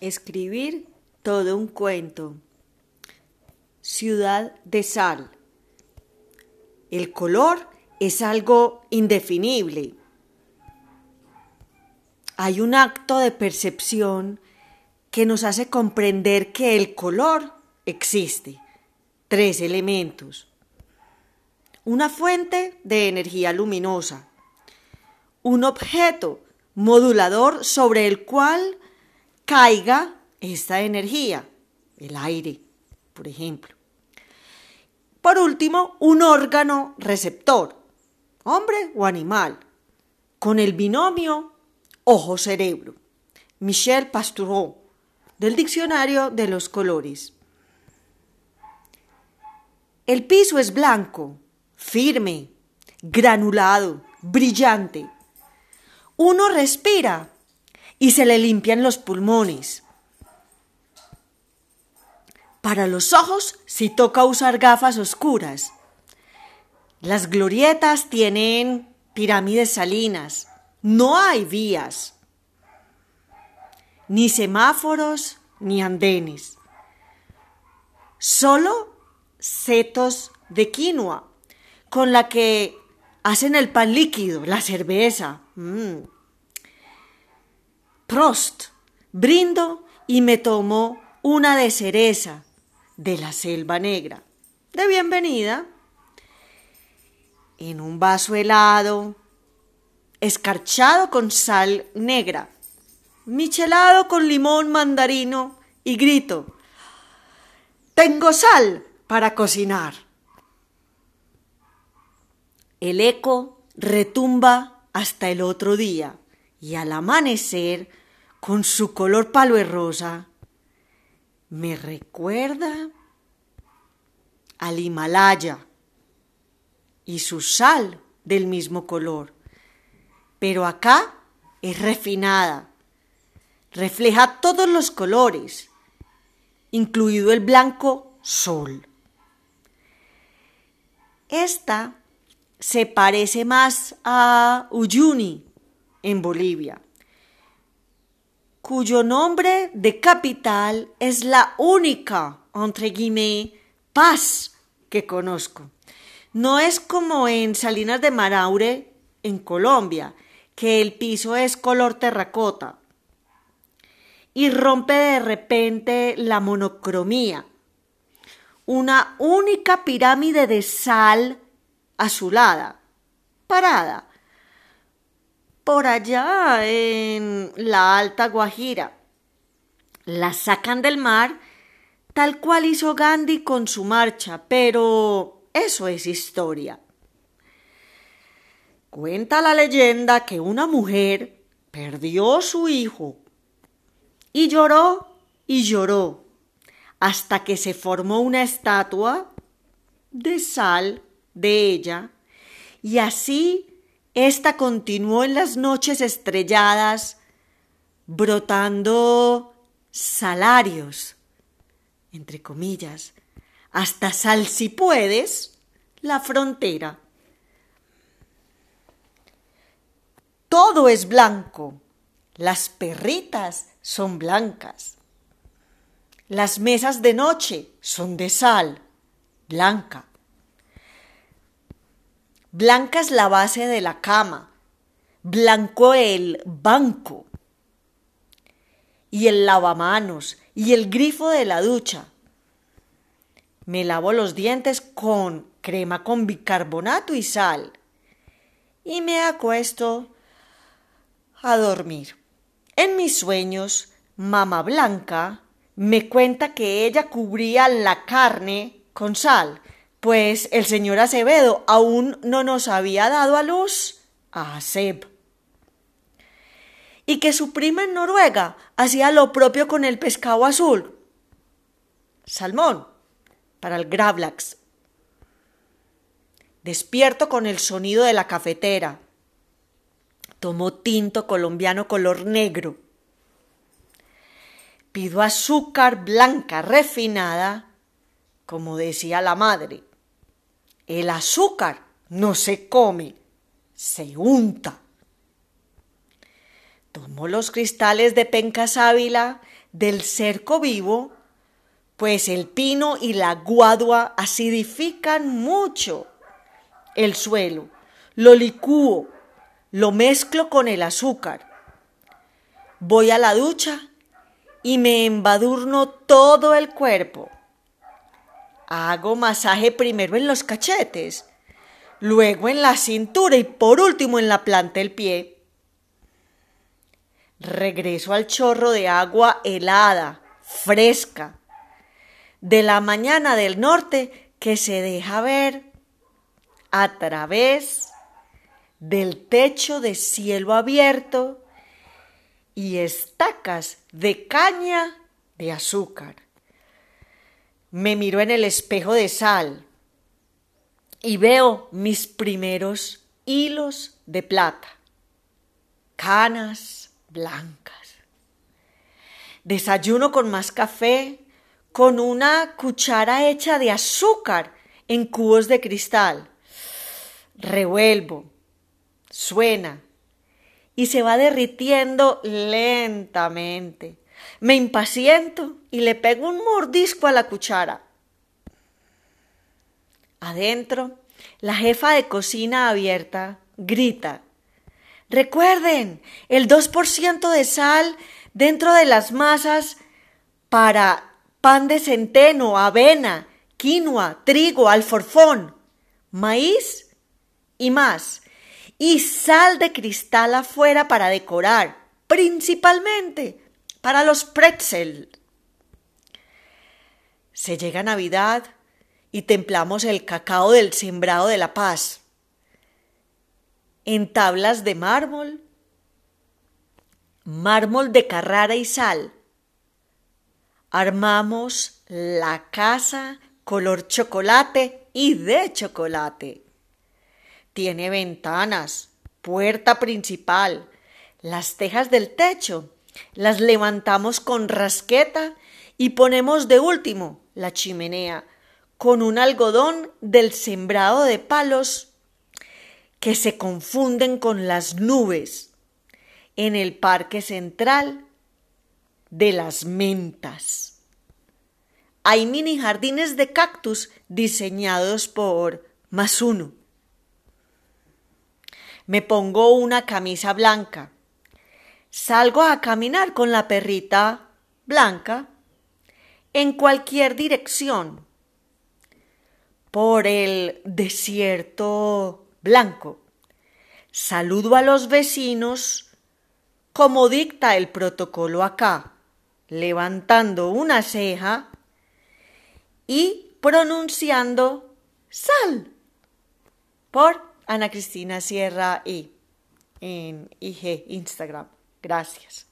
Escribir todo un cuento. Ciudad de sal. El color es algo indefinible. Hay un acto de percepción que nos hace comprender que el color existe. Tres elementos. Una fuente de energía luminosa. Un objeto modulador sobre el cual caiga esta energía, el aire, por ejemplo. Por último, un órgano receptor, hombre o animal, con el binomio ojo-cerebro. Michel Pastoureau, del Diccionario de los Colores. El piso es blanco, firme, granulado, brillante. Uno respira y se le limpian los pulmones. Para los ojos sí toca usar gafas oscuras. Las glorietas tienen pirámides salinas. No hay vías, ni semáforos, ni andenes. Solo setos de quinoa, con la que hacen el pan líquido, la cerveza. Mm. Prost, brindo y me tomo una de cereza de la selva negra. De bienvenida. En un vaso helado, escarchado con sal negra, michelado con limón mandarino y grito, tengo sal para cocinar. El eco retumba hasta el otro día y al amanecer con su color palo y rosa, me recuerda al Himalaya y su sal del mismo color. Pero acá es refinada, refleja todos los colores, incluido el blanco sol. Esta se parece más a Uyuni en Bolivia cuyo nombre de capital es la única, entre guillemets, paz que conozco. No es como en Salinas de Maraure, en Colombia, que el piso es color terracota y rompe de repente la monocromía. Una única pirámide de sal azulada, parada, por allá en la Alta Guajira. La sacan del mar tal cual hizo Gandhi con su marcha, pero eso es historia. Cuenta la leyenda que una mujer perdió su hijo y lloró y lloró hasta que se formó una estatua de sal de ella y así esta continuó en las noches estrelladas, brotando salarios, entre comillas, hasta sal si puedes, la frontera. Todo es blanco, las perritas son blancas, las mesas de noche son de sal, blanca. Blanca es la base de la cama, blanco el banco. Y el lavamanos. Y el grifo de la ducha. Me lavo los dientes con crema con bicarbonato y sal. Y me acuesto a dormir. En mis sueños, mamá Blanca me cuenta que ella cubría la carne con sal pues el señor Acevedo aún no nos había dado a luz a Seb. Y que su prima en Noruega hacía lo propio con el pescado azul. Salmón, para el Gravlax. Despierto con el sonido de la cafetera. Tomo tinto colombiano color negro. Pido azúcar blanca refinada, como decía la madre. El azúcar no se come, se unta. Tomo los cristales de penca sábila del cerco vivo, pues el pino y la guadua acidifican mucho el suelo. Lo licúo, lo mezclo con el azúcar. Voy a la ducha y me embadurno todo el cuerpo. Hago masaje primero en los cachetes, luego en la cintura y por último en la planta del pie. Regreso al chorro de agua helada, fresca, de la mañana del norte que se deja ver a través del techo de cielo abierto y estacas de caña de azúcar. Me miro en el espejo de sal y veo mis primeros hilos de plata, canas blancas. Desayuno con más café, con una cuchara hecha de azúcar en cubos de cristal. Revuelvo, suena y se va derritiendo lentamente. Me impaciento y le pego un mordisco a la cuchara. Adentro, la jefa de cocina abierta grita. Recuerden, el 2% de sal dentro de las masas para pan de centeno, avena, quinoa, trigo, alforfón, maíz y más. Y sal de cristal afuera para decorar, principalmente para los pretzel. Se llega Navidad y templamos el cacao del sembrado de la paz. En tablas de mármol, mármol de Carrara y sal, armamos la casa color chocolate y de chocolate. Tiene ventanas, puerta principal, las tejas del techo las levantamos con rasqueta y ponemos de último la chimenea con un algodón del sembrado de palos que se confunden con las nubes en el parque central de las mentas. Hay mini jardines de cactus diseñados por Masuno. Me pongo una camisa blanca Salgo a caminar con la perrita blanca en cualquier dirección por el desierto blanco. Saludo a los vecinos como dicta el protocolo acá, levantando una ceja y pronunciando sal por Ana Cristina Sierra y en IG Instagram. Gracias.